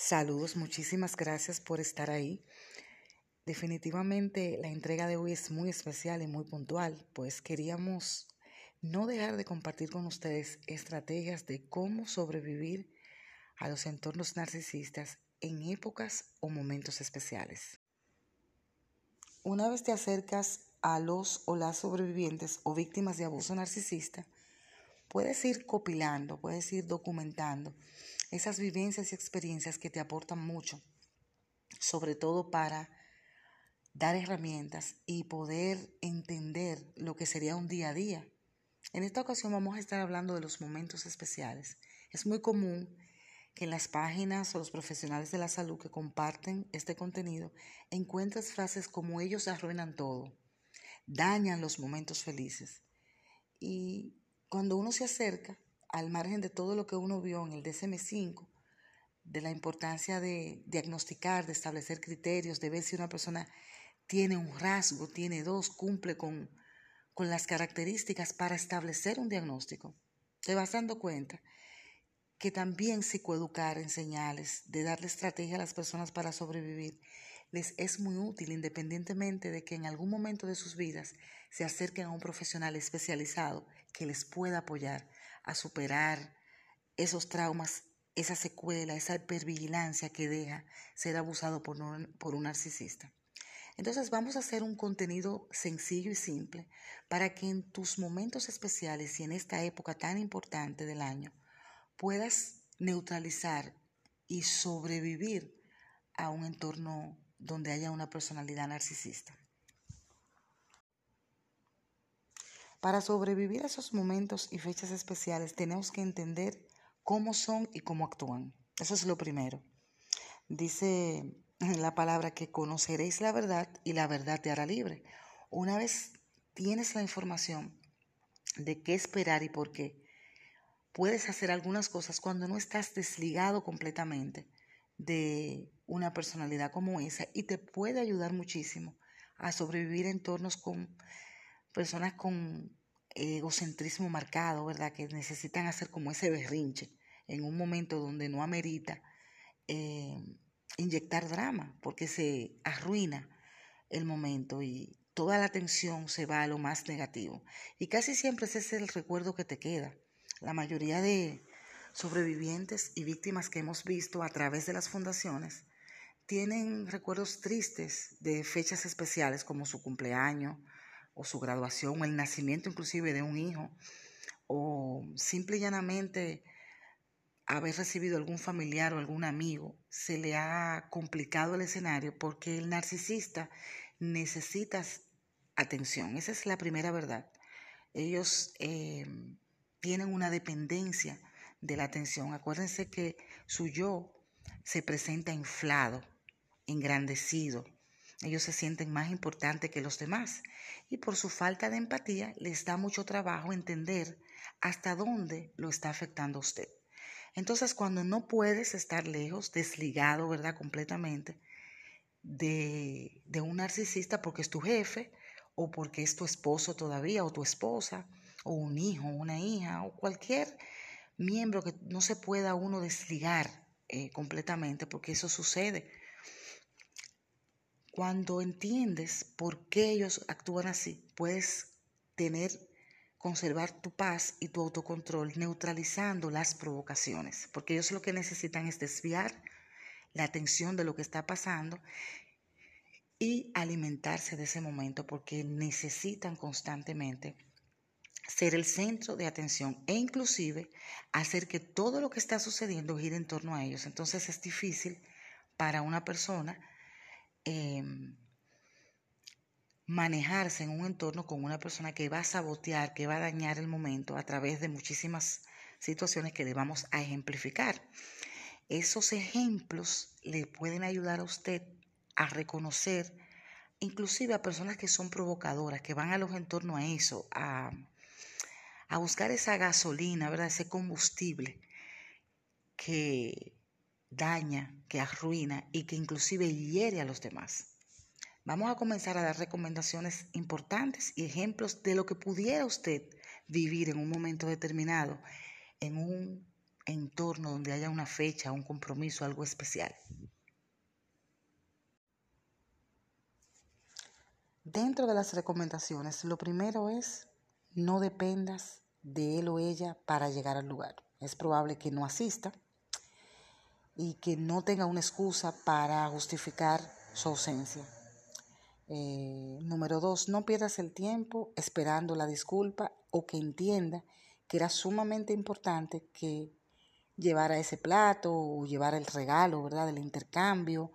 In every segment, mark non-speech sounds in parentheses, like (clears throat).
Saludos, muchísimas gracias por estar ahí. Definitivamente la entrega de hoy es muy especial y muy puntual, pues queríamos no dejar de compartir con ustedes estrategias de cómo sobrevivir a los entornos narcisistas en épocas o momentos especiales. Una vez te acercas a los o las sobrevivientes o víctimas de abuso narcisista, puedes ir copilando, puedes ir documentando esas vivencias y experiencias que te aportan mucho, sobre todo para dar herramientas y poder entender lo que sería un día a día. En esta ocasión vamos a estar hablando de los momentos especiales. Es muy común que en las páginas o los profesionales de la salud que comparten este contenido encuentres frases como ellos arruinan todo, dañan los momentos felices. Y cuando uno se acerca, al margen de todo lo que uno vio en el DSM5, de la importancia de diagnosticar, de establecer criterios, de ver si una persona tiene un rasgo, tiene dos, cumple con, con las características para establecer un diagnóstico, te vas dando cuenta que también psicoeducar en señales, de darle estrategia a las personas para sobrevivir, les es muy útil independientemente de que en algún momento de sus vidas se acerquen a un profesional especializado que les pueda apoyar a superar esos traumas, esa secuela, esa hipervigilancia que deja ser abusado por un, por un narcisista. Entonces vamos a hacer un contenido sencillo y simple para que en tus momentos especiales y en esta época tan importante del año puedas neutralizar y sobrevivir a un entorno donde haya una personalidad narcisista. Para sobrevivir a esos momentos y fechas especiales tenemos que entender cómo son y cómo actúan. Eso es lo primero. Dice la palabra que conoceréis la verdad y la verdad te hará libre. Una vez tienes la información de qué esperar y por qué, puedes hacer algunas cosas cuando no estás desligado completamente de una personalidad como esa y te puede ayudar muchísimo a sobrevivir en entornos con personas con egocentrismo marcado, ¿verdad? Que necesitan hacer como ese berrinche en un momento donde no amerita eh, inyectar drama, porque se arruina el momento y toda la atención se va a lo más negativo. Y casi siempre ese es el recuerdo que te queda. La mayoría de sobrevivientes y víctimas que hemos visto a través de las fundaciones tienen recuerdos tristes de fechas especiales como su cumpleaños, o su graduación o el nacimiento inclusive de un hijo o simple y llanamente haber recibido algún familiar o algún amigo, se le ha complicado el escenario porque el narcisista necesita atención. Esa es la primera verdad. Ellos eh, tienen una dependencia de la atención. Acuérdense que su yo se presenta inflado, engrandecido, ellos se sienten más importantes que los demás y por su falta de empatía les da mucho trabajo entender hasta dónde lo está afectando a usted. Entonces, cuando no puedes estar lejos, desligado, ¿verdad? Completamente de, de un narcisista porque es tu jefe o porque es tu esposo todavía o tu esposa o un hijo, una hija o cualquier miembro que no se pueda uno desligar eh, completamente porque eso sucede cuando entiendes por qué ellos actúan así, puedes tener, conservar tu paz y tu autocontrol neutralizando las provocaciones, porque ellos lo que necesitan es desviar la atención de lo que está pasando y alimentarse de ese momento porque necesitan constantemente ser el centro de atención e inclusive hacer que todo lo que está sucediendo gire en torno a ellos. Entonces es difícil para una persona Em, manejarse en un entorno con una persona que va a sabotear, que va a dañar el momento a través de muchísimas situaciones que le vamos a ejemplificar. Esos ejemplos le pueden ayudar a usted a reconocer inclusive a personas que son provocadoras, que van a los entornos a eso, a, a buscar esa gasolina, ¿verdad? ese combustible que daña, que arruina y que inclusive hiere a los demás. Vamos a comenzar a dar recomendaciones importantes y ejemplos de lo que pudiera usted vivir en un momento determinado, en un entorno donde haya una fecha, un compromiso, algo especial. Dentro de las recomendaciones, lo primero es no dependas de él o ella para llegar al lugar. Es probable que no asista y que no tenga una excusa para justificar su ausencia. Eh, número dos, no pierdas el tiempo esperando la disculpa o que entienda que era sumamente importante que llevara ese plato o llevara el regalo, ¿verdad? Del intercambio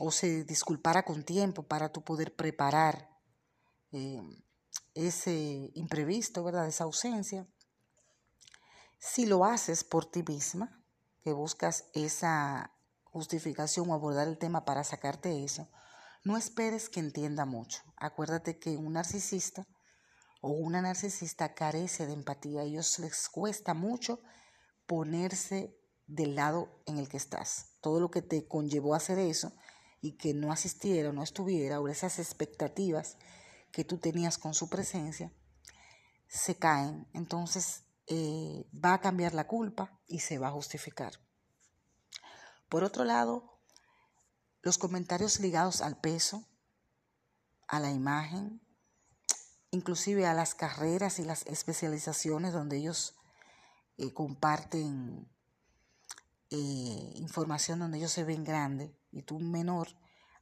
o se disculpara con tiempo para tú poder preparar eh, ese imprevisto, ¿verdad? Esa ausencia. Si lo haces por ti misma, que buscas esa justificación o abordar el tema para sacarte eso, no esperes que entienda mucho. Acuérdate que un narcisista o una narcisista carece de empatía. A ellos les cuesta mucho ponerse del lado en el que estás. Todo lo que te conllevó a hacer eso y que no asistiera o no estuviera, o esas expectativas que tú tenías con su presencia, se caen. Entonces eh, va a cambiar la culpa y se va a justificar. Por otro lado, los comentarios ligados al peso, a la imagen, inclusive a las carreras y las especializaciones donde ellos eh, comparten eh, información donde ellos se ven grandes y tú menor,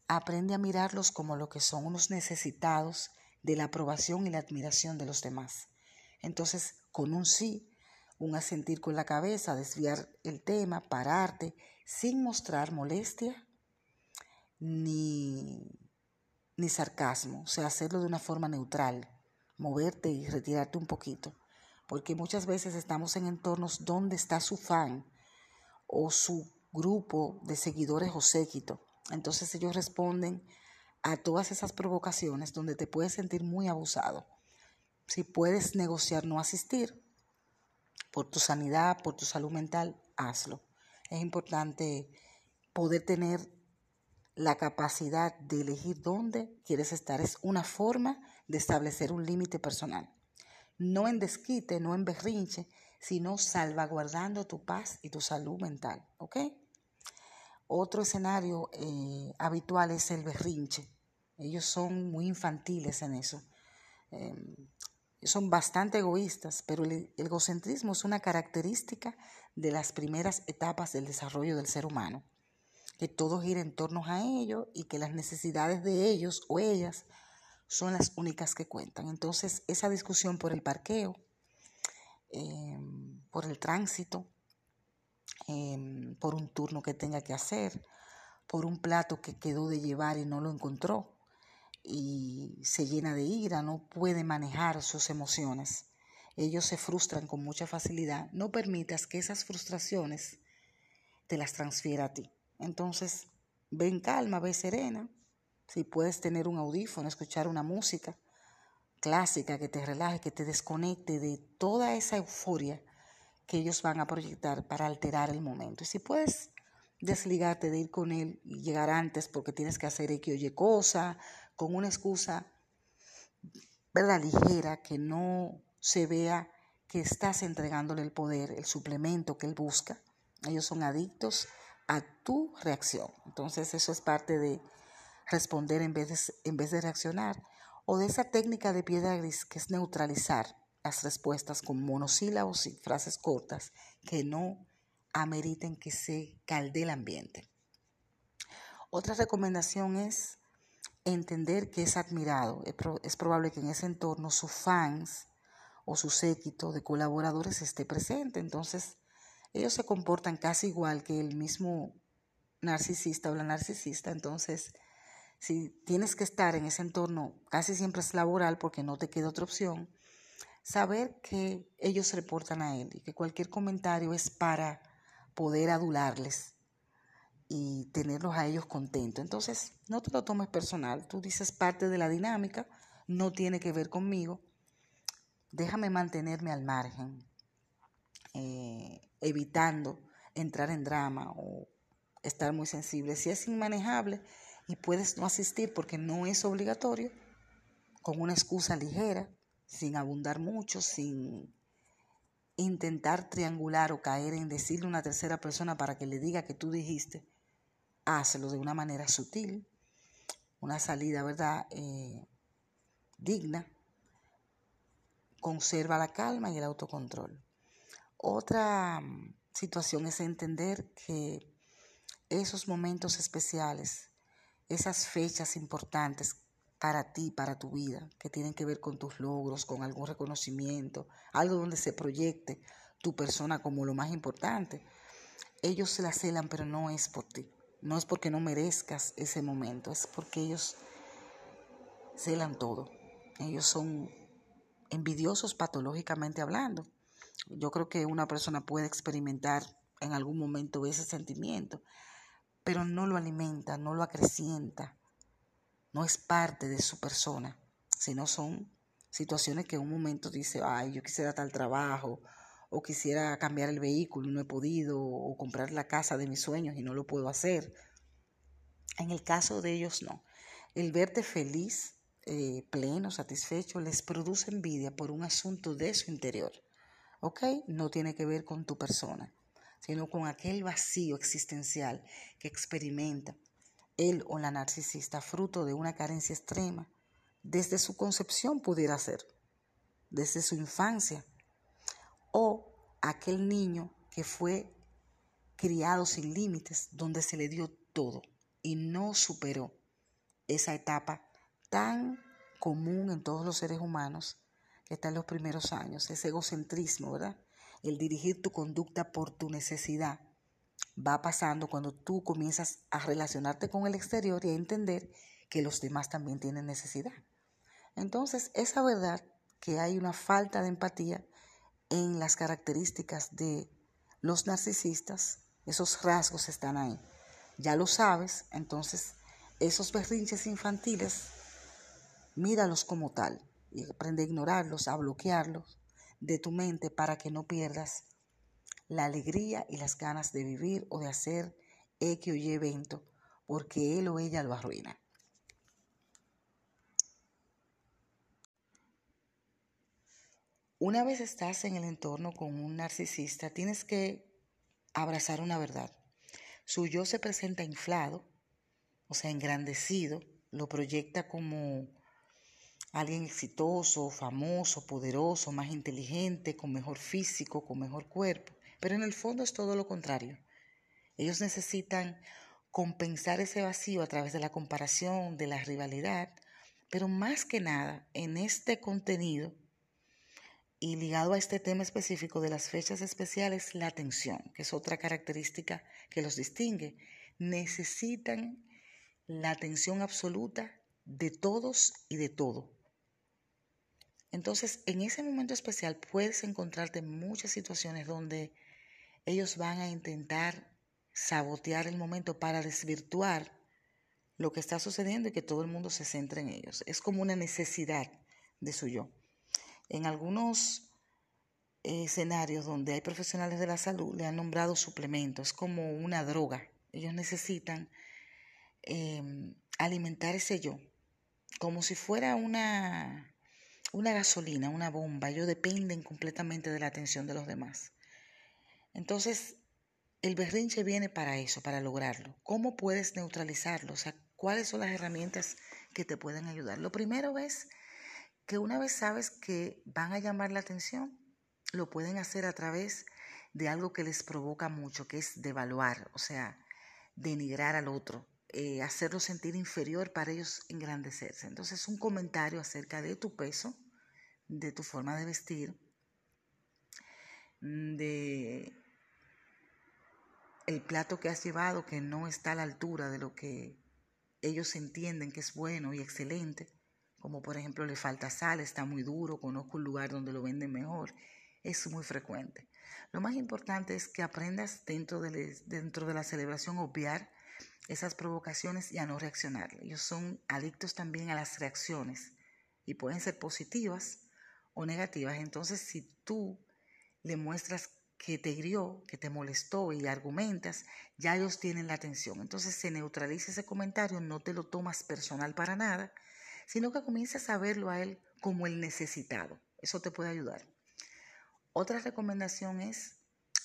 aprende a mirarlos como lo que son unos necesitados de la aprobación y la admiración de los demás. Entonces, con un sí, un asentir con la cabeza, desviar el tema, pararte, sin mostrar molestia ni, ni sarcasmo, o sea, hacerlo de una forma neutral, moverte y retirarte un poquito, porque muchas veces estamos en entornos donde está su fan, o su grupo de seguidores o séquito. Entonces ellos responden a todas esas provocaciones donde te puedes sentir muy abusado. Si puedes negociar no asistir por tu sanidad, por tu salud mental, hazlo. Es importante poder tener la capacidad de elegir dónde quieres estar. Es una forma de establecer un límite personal. No en desquite, no en berrinche, sino salvaguardando tu paz y tu salud mental. ¿Ok? Otro escenario eh, habitual es el berrinche. Ellos son muy infantiles en eso. Em, son bastante egoístas, pero el egocentrismo es una característica de las primeras etapas del desarrollo del ser humano. Que todo gira en torno a ellos y que las necesidades de ellos o ellas son las únicas que cuentan. Entonces, esa discusión por el parqueo, Em, por el tránsito, em, por un turno que tenga que hacer, por un plato que quedó de llevar y no lo encontró y se llena de ira, no puede manejar sus emociones. Ellos se frustran con mucha facilidad. No permitas que esas frustraciones te las transfiera a ti. Entonces, ven calma, ve serena. Si puedes tener un audífono, escuchar una música, clásica que te relaje, que te desconecte de toda esa euforia que ellos van a proyectar para alterar el momento. Y si puedes desligarte de ir con él y llegar antes porque tienes que hacer X o Y cosa, con una excusa, ¿verdad? Ligera, que no se vea que estás entregándole el poder, el suplemento que él busca. Ellos son adictos a tu reacción. Entonces eso es parte de responder en vez de, en vez de reaccionar o de esa técnica de piedra gris que es neutralizar las respuestas con monosílabos y frases cortas que no ameriten que se calde el ambiente. Otra recomendación es entender que es admirado. Es probable que en ese entorno sus fans o su séquito de colaboradores esté presente. Entonces, ellos se comportan casi igual que el mismo narcisista o la narcisista. Entonces, si tienes que estar en ese entorno, casi siempre es laboral porque no te queda otra opción, saber que ellos reportan a él y que cualquier comentario es para poder adularles y tenerlos a ellos contentos. Entonces, no te lo tomes personal, tú dices parte de la dinámica, no tiene que ver conmigo, déjame mantenerme al margen, eh, evitando entrar en drama o estar muy sensible. Si es inmanejable, y puedes no asistir porque no es obligatorio, con una excusa ligera, sin abundar mucho, sin intentar triangular o caer en decirle a una tercera persona para que le diga que tú dijiste, hazlo de una manera sutil, una salida, ¿verdad? Eh, digna. Conserva la calma y el autocontrol. Otra mm, situación es entender que esos momentos especiales, esas fechas importantes para ti, para tu vida, que tienen que ver con tus logros, con algún reconocimiento, algo donde se proyecte tu persona como lo más importante. Ellos se la celan, pero no es por ti. No es porque no merezcas ese momento, es porque ellos celan todo. Ellos son envidiosos patológicamente hablando. Yo creo que una persona puede experimentar en algún momento ese sentimiento, pero no lo alimenta, no lo acrecienta, no es parte de su persona, sino son situaciones que en un momento dice, ay, yo quisiera tal trabajo, o quisiera cambiar el vehículo y no he podido, o comprar la casa de mis sueños y no lo puedo hacer. En el caso de ellos no. El verte feliz, eh, pleno, satisfecho, les produce envidia por un asunto de su interior. ¿Ok? No tiene que ver con tu persona, sino con aquel vacío existencial que experimenta él o la narcisista fruto de una carencia extrema, desde su concepción pudiera ser, desde su infancia, aquel niño que fue criado sin límites, donde se le dio todo y no superó esa etapa tan común en todos los seres humanos que está en los primeros años, ese egocentrismo, ¿verdad? El dirigir tu conducta por tu necesidad va pasando cuando tú comienzas a relacionarte con el exterior y a entender que los demás también tienen necesidad. Entonces, esa verdad que hay una falta de empatía en las características de los narcisistas, esos rasgos están ahí. Ya lo sabes, entonces esos berrinches infantiles, míralos como tal y aprende a ignorarlos, a bloquearlos de tu mente para que no pierdas la alegría y las ganas de vivir o de hacer X o Y evento, porque él o ella lo arruina. Una vez estás en el entorno con un narcisista, tienes que abrazar una verdad. Su yo se presenta inflado, o sea, engrandecido, lo proyecta como alguien exitoso, famoso, poderoso, más inteligente, con mejor físico, con mejor cuerpo. Pero en el fondo es todo lo contrario. Ellos necesitan compensar ese vacío a través de la comparación, de la rivalidad, pero más que nada en este contenido y ligado a este tema específico de las fechas especiales, la atención, que es otra característica que los distingue. Necesitan la atención absoluta de todos y de todo. Entonces, en ese momento especial puedes encontrarte muchas situaciones donde ellos van a intentar sabotear el momento para desvirtuar lo que está sucediendo y que todo el mundo se centre en ellos. Es como una necesidad de su yo. En algunos eh, escenarios donde hay profesionales de la salud le han nombrado suplementos, como una droga. Ellos necesitan em, alimentar ese yo, como si fuera una, una gasolina, una bomba. Ellos dependen completamente de la atención de los demás. Entonces, el berrinche viene para eso, para lograrlo. ¿Cómo puedes neutralizarlo? O sea, ¿cuáles son las herramientas que te pueden ayudar? Lo primero es que una vez sabes que van a llamar la atención, lo pueden hacer a través de algo que les provoca mucho, que es devaluar, o sea, denigrar al otro, eh, hacerlo sentir inferior para ellos engrandecerse. Entonces, un comentario acerca de tu peso, de tu forma de vestir, de el plato que has llevado que no está a la altura de lo que ellos entienden que es bueno y excelente, como por ejemplo le falta sal, está muy duro, conozco un lugar donde lo venden mejor, es muy frecuente. Lo más importante es que aprendas dentro de, dentro de la celebración obviar esas provocaciones y a no reaccionar. Ellos son adictos también a las reacciones y pueden ser positivas o negativas. Entonces, si tú le muestras que te hirió, que te molestó y argumentas, ya ellos tienen la atención. Entonces se neutraliza ese comentario, no te lo tomas personal para nada, sino que comienzas a verlo a él como el necesitado. Eso te puede ayudar. Otra recomendación es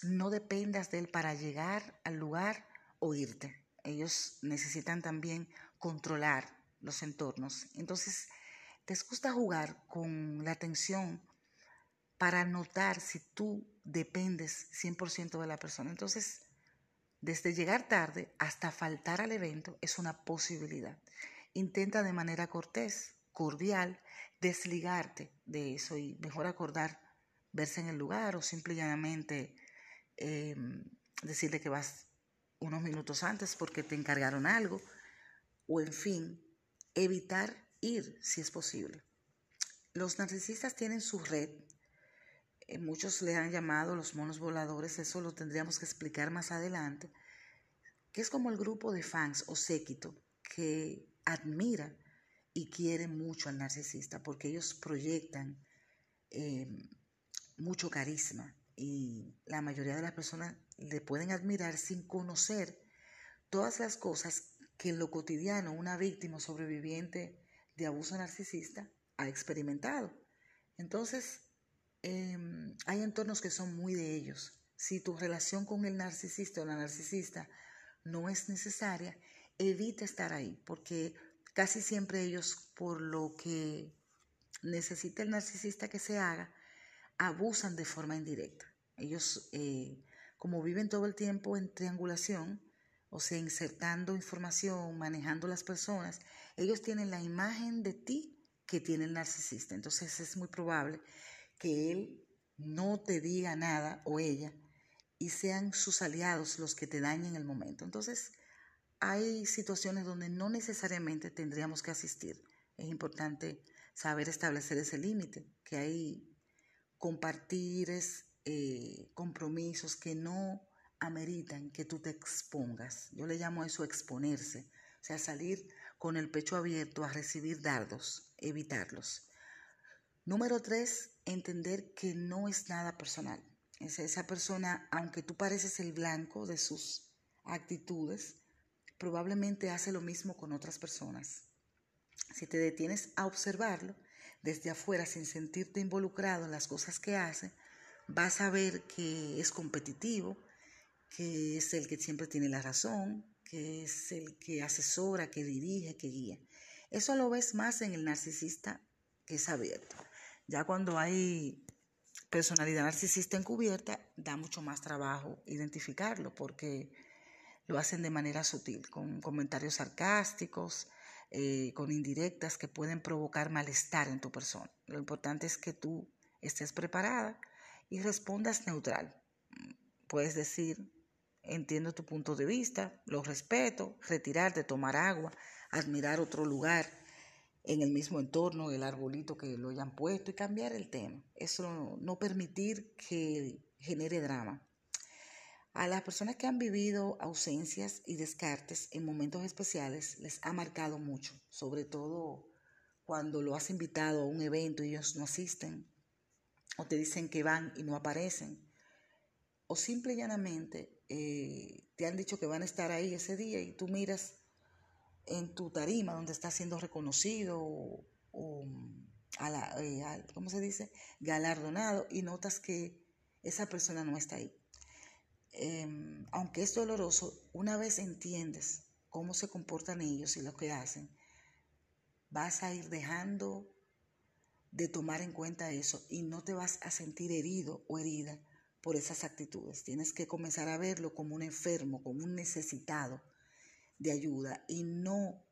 no dependas de él para llegar al lugar o irte. Ellos necesitan también controlar los entornos. Entonces, te gusta jugar con la atención para notar si tú dependes 100% de la persona. Entonces, desde llegar tarde hasta faltar al evento es una posibilidad. Intenta de manera cortés, cordial, desligarte de eso y mejor acordar verse en el lugar o simplemente em, decirle que vas unos minutos antes porque te encargaron algo o en fin, evitar ir si es posible. Los narcisistas tienen su red, eh, muchos le han llamado los monos voladores, eso lo tendríamos que explicar más adelante, que es como el grupo de fans o séquito que admira y quiere mucho al narcisista porque ellos proyectan em, mucho carisma y la mayoría de las personas le pueden admirar sin conocer todas las cosas que en lo cotidiano una víctima sobreviviente de abuso narcisista ha experimentado. Entonces, em, hay entornos que son muy de ellos. Si tu relación con el narcisista o la narcisista no es necesaria, evita estar ahí, porque casi siempre ellos, por lo que necesita el narcisista que se haga, abusan de forma indirecta. Ellos, eh, como viven todo el tiempo en triangulación, o sea, insertando información, manejando las personas, ellos tienen la imagen de ti que tiene el narcisista. Entonces es muy probable que él no te diga nada o ella y sean sus aliados los que te dañen el momento. Entonces hay situaciones donde no necesariamente tendríamos que asistir. Es importante saber establecer ese límite, que hay compartir eh, compromisos que no ameritan que tú te expongas. Yo le llamo eso exponerse, o sea, salir con el pecho abierto a recibir dardos, evitarlos. Número tres, entender que no es nada personal. esa persona, aunque tú pareces el blanco de sus actitudes, probablemente hace lo mismo con otras personas. Si te detienes a observarlo, desde afuera sin sentirte involucrado en las cosas que hace, vas a ver que es competitivo, que es el que siempre tiene la razón, que es el que asesora, que dirige, que guía. Eso lo ves más en el narcisista que es abierto. Ya cuando hay personalidad narcisista encubierta, da mucho más trabajo identificarlo porque lo hacen de manera sutil, con comentarios sarcásticos, eh, con indirectas que pueden provocar malestar en tu persona. Lo importante es que tú estés preparada y respondas neutral. Puedes decir, entiendo tu punto de vista, lo respeto, retirarte, tomar agua, admirar otro lugar en el mismo entorno, el arbolito que lo hayan puesto y cambiar el tema. Eso no permitir que genere drama. A las personas que han vivido ausencias y descartes en momentos especiales les ha marcado mucho, sobre todo cuando lo has invitado a un evento y ellos no asisten, o te dicen que van y no aparecen, o simple y llanamente eh, te han dicho que van a estar ahí ese día y tú miras en tu tarima donde está siendo reconocido o, eh, ¿cómo se dice? Galardonado y notas que esa persona no está ahí. Em, aunque es doloroso, una vez entiendes cómo se comportan ellos y lo que hacen, vas a ir dejando de tomar en cuenta eso y no te vas a sentir herido o herida por esas actitudes. Tienes que comenzar a verlo como un enfermo, como un necesitado de ayuda y no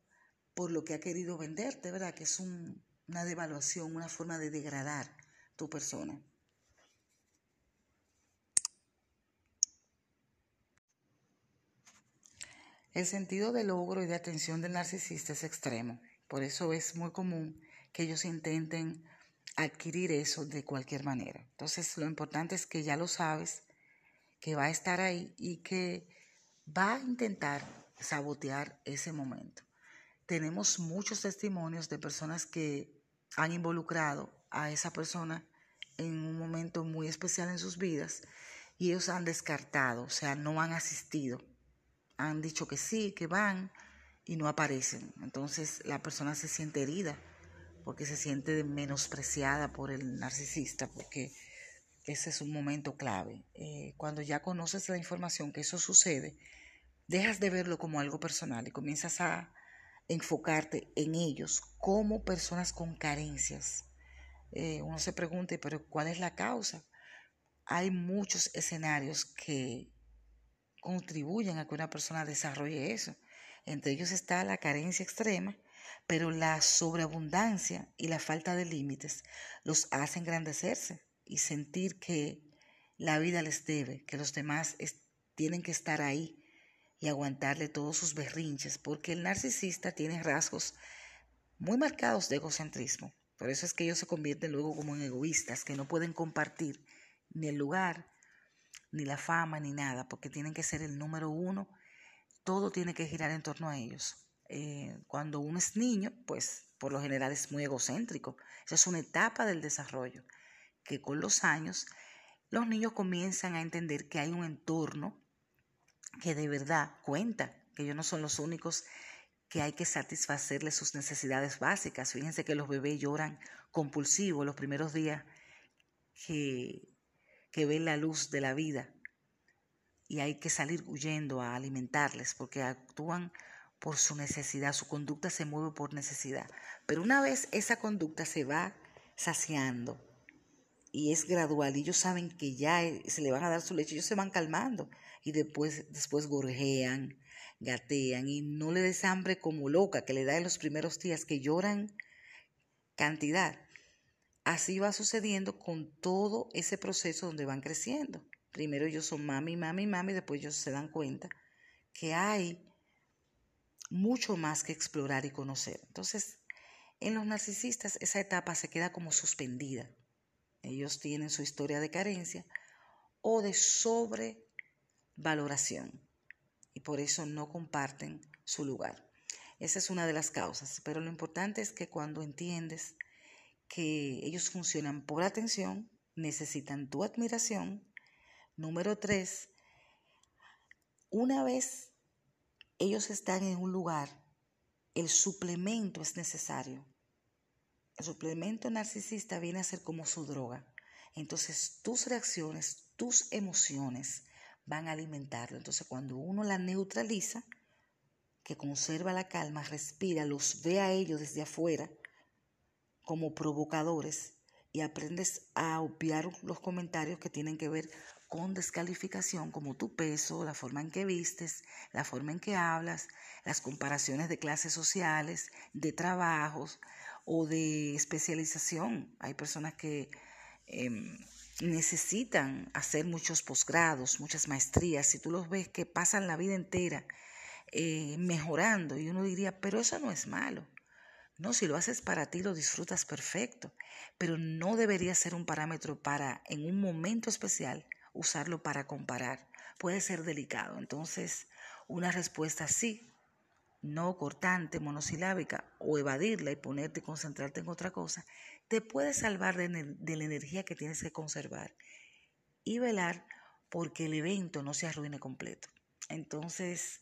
por lo que ha querido venderte, ¿verdad? Que es una devaluación, una forma de degradar tu persona. El sentido de logro y de atención del narcisista es extremo. Por eso es muy común que ellos intenten adquirir eso de cualquier manera. Entonces, lo importante es que ya lo sabes, que va a estar ahí y que va a intentar sabotear ese momento. Tenemos muchos testimonios de personas que han involucrado a esa persona en un momento muy especial en sus vidas y ellos han descartado, o sea, no han asistido han dicho que sí, que van y no aparecen. Entonces la persona se siente herida porque se siente menospreciada por el narcisista, porque ese es un momento clave. Eh, cuando ya conoces la información que eso sucede, dejas de verlo como algo personal y comienzas a enfocarte en ellos como personas con carencias. Eh, uno se pregunta, pero ¿cuál es la causa? Hay muchos escenarios que contribuyen a que una persona desarrolle eso. Entre ellos está la carencia extrema, pero la sobreabundancia y la falta de límites los hacen engrandecerse y sentir que la vida les debe, que los demás tienen que estar ahí y aguantarle todos sus berrinches, porque el narcisista tiene rasgos muy marcados de egocentrismo. Por eso es que ellos se convierten luego como en egoístas, que no pueden compartir ni el lugar, ni la fama, ni nada, porque tienen que ser el número uno. Todo tiene que girar en torno a ellos. Eh, cuando uno es niño, pues por lo general es muy egocéntrico. Esa es una etapa del desarrollo que con los años los niños comienzan a entender que hay un entorno que de verdad cuenta, que ellos no son los únicos que hay que satisfacerles sus necesidades básicas. Fíjense que los bebés lloran compulsivos los primeros días que, que ven la luz de la vida y hay que salir huyendo a alimentarles porque actúan por su necesidad, su conducta se mueve por necesidad. Pero una vez esa conducta se va saciando y es gradual y ellos saben que ya se le van a dar su leche, ellos se van calmando y después, después gorjean, gatean y no le des hambre como loca que le da en los primeros días que lloran cantidad. Así va sucediendo con todo ese proceso donde van creciendo. Primero ellos son mami, mami, mami, después ellos se dan cuenta que hay mucho más que explorar y conocer. Entonces, en los narcisistas esa etapa se queda como suspendida. Ellos tienen su historia de carencia o de sobrevaloración y por eso no comparten su lugar. Esa es una de las causas, pero lo importante es que cuando entiendes que ellos funcionan por atención, necesitan tu admiración. Número tres, una vez ellos están en un lugar, el suplemento es necesario. El suplemento narcisista viene a ser como su droga. Entonces tus reacciones, tus emociones van a alimentarlo. Entonces cuando uno la neutraliza, que conserva la calma, respira, los ve a ellos desde afuera como provocadores y aprendes a obviar los comentarios que tienen que ver con descalificación, como tu peso, la forma en que vistes, la forma en que hablas, las comparaciones de clases sociales, de trabajos o de especialización. Hay personas que em, necesitan hacer muchos posgrados, muchas maestrías. Si tú los ves que pasan la vida entera eh, mejorando y uno diría, pero eso no es malo. No, si lo haces para ti lo disfrutas perfecto, pero no debería ser un parámetro para en un momento especial usarlo para comparar. Puede ser delicado. Entonces, una respuesta sí, no cortante, monosilábica, o evadirla y ponerte y concentrarte en otra cosa, te puede salvar de, de la energía que tienes que conservar y velar porque el evento no se arruine completo. Entonces,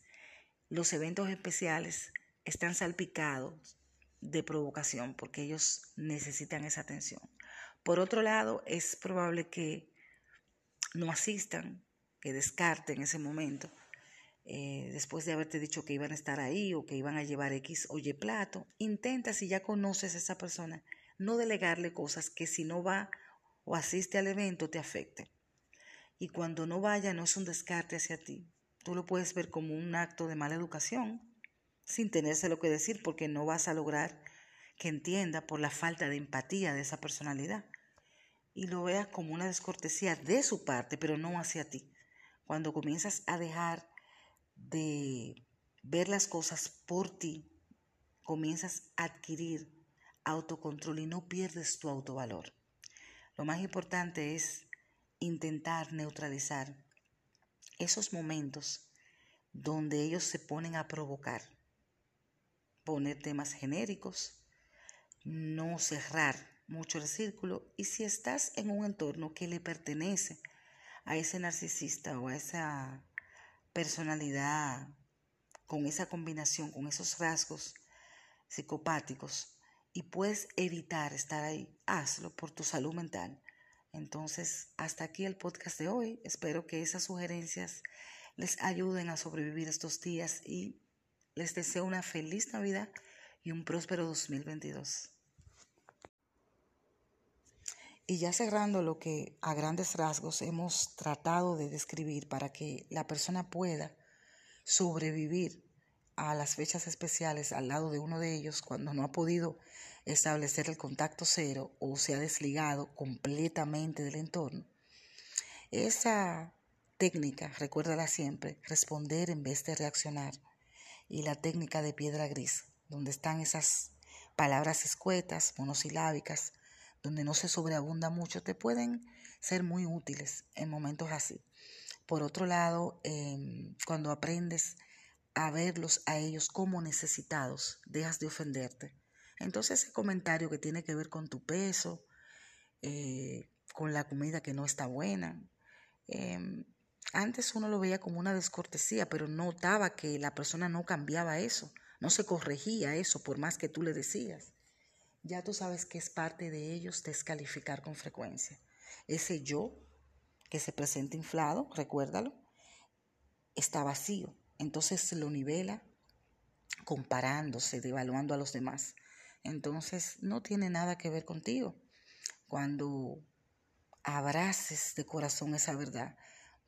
los eventos especiales están salpicados de provocación porque ellos necesitan esa atención. Por otro lado, es probable que no asistan, que descarten ese momento, eh, después de haberte dicho que iban a estar ahí o que iban a llevar X o Y plato, intenta, si ya conoces a esa persona, no delegarle cosas que si no va o asiste al evento te afecten. Y cuando no vaya no es un descarte hacia ti. Tú lo puedes ver como un acto de mala educación, sin tenerse lo que decir, porque no vas a lograr que entienda por la falta de empatía de esa personalidad y lo veas como una descortesía de su parte, pero no hacia ti. Cuando comienzas a dejar de ver las cosas por ti, comienzas a adquirir autocontrol y no pierdes tu autovalor. Lo más importante es intentar neutralizar esos momentos donde ellos se ponen a provocar, poner temas genéricos, no cerrar mucho el círculo y si estás en un entorno que le pertenece a ese narcisista o a esa personalidad con esa combinación, con esos rasgos psicopáticos y puedes evitar estar ahí, hazlo por tu salud mental. Entonces, hasta aquí el podcast de hoy. Espero que esas sugerencias les ayuden a sobrevivir estos días y les deseo una feliz Navidad y un próspero 2022. Y ya cerrando lo que a grandes rasgos hemos tratado de describir para que la persona pueda sobrevivir a las fechas especiales al lado de uno de ellos cuando no ha podido establecer el contacto cero o se ha desligado completamente del entorno. Esa técnica, recuérdala siempre, responder en vez de reaccionar. Y la técnica de piedra gris, donde están esas palabras escuetas, monosilábicas, donde no se sobreabunda mucho, te pueden ser muy útiles en momentos así. Por otro lado, em, cuando aprendes a verlos a ellos como necesitados, dejas de ofenderte. Entonces ese comentario que tiene que ver con tu peso, eh, con la comida que no está buena, em, antes uno lo veía como una descortesía, pero notaba que la persona no cambiaba eso, no se corregía eso por más que tú le decías. Ya tú sabes que es parte de ellos descalificar con frecuencia. Ese yo que se presenta inflado, recuérdalo, está vacío. Entonces lo nivela comparándose, devaluando a los demás. Entonces no tiene nada que ver contigo. Cuando abraces de corazón esa verdad,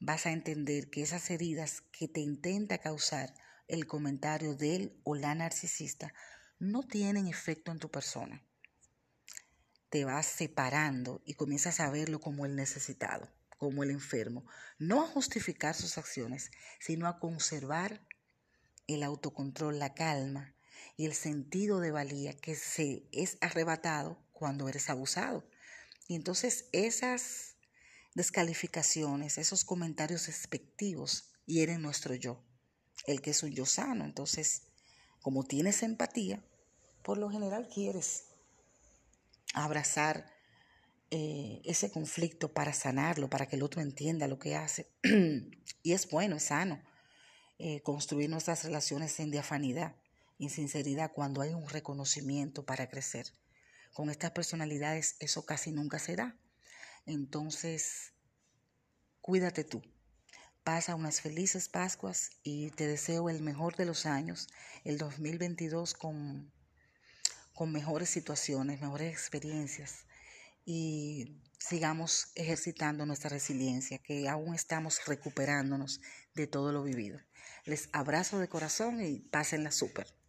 vas a entender que esas heridas que te intenta causar el comentario de él o la narcisista no tienen efecto en tu persona. Te vas separando y comienzas a verlo como el necesitado, como el enfermo, no a justificar sus acciones, sino a conservar el autocontrol, la calma y el sentido de valía que se es arrebatado cuando eres abusado. Y entonces esas descalificaciones, esos comentarios despectivos hieren nuestro yo, el que es un yo sano. Entonces, como tienes empatía, por lo general quieres abrazar eh, ese conflicto para sanarlo, para que el otro entienda lo que hace. (clears throat) y es bueno, es sano eh, construir nuestras relaciones en diafanidad, en sinceridad, cuando hay un reconocimiento para crecer. Con estas personalidades eso casi nunca se da. Entonces, cuídate tú. Pasa unas felices Pascuas y te deseo el mejor de los años, el 2022 con, con mejores situaciones, mejores experiencias y sigamos ejercitando nuestra resiliencia, que aún estamos recuperándonos de todo lo vivido. Les abrazo de corazón y pásenla súper.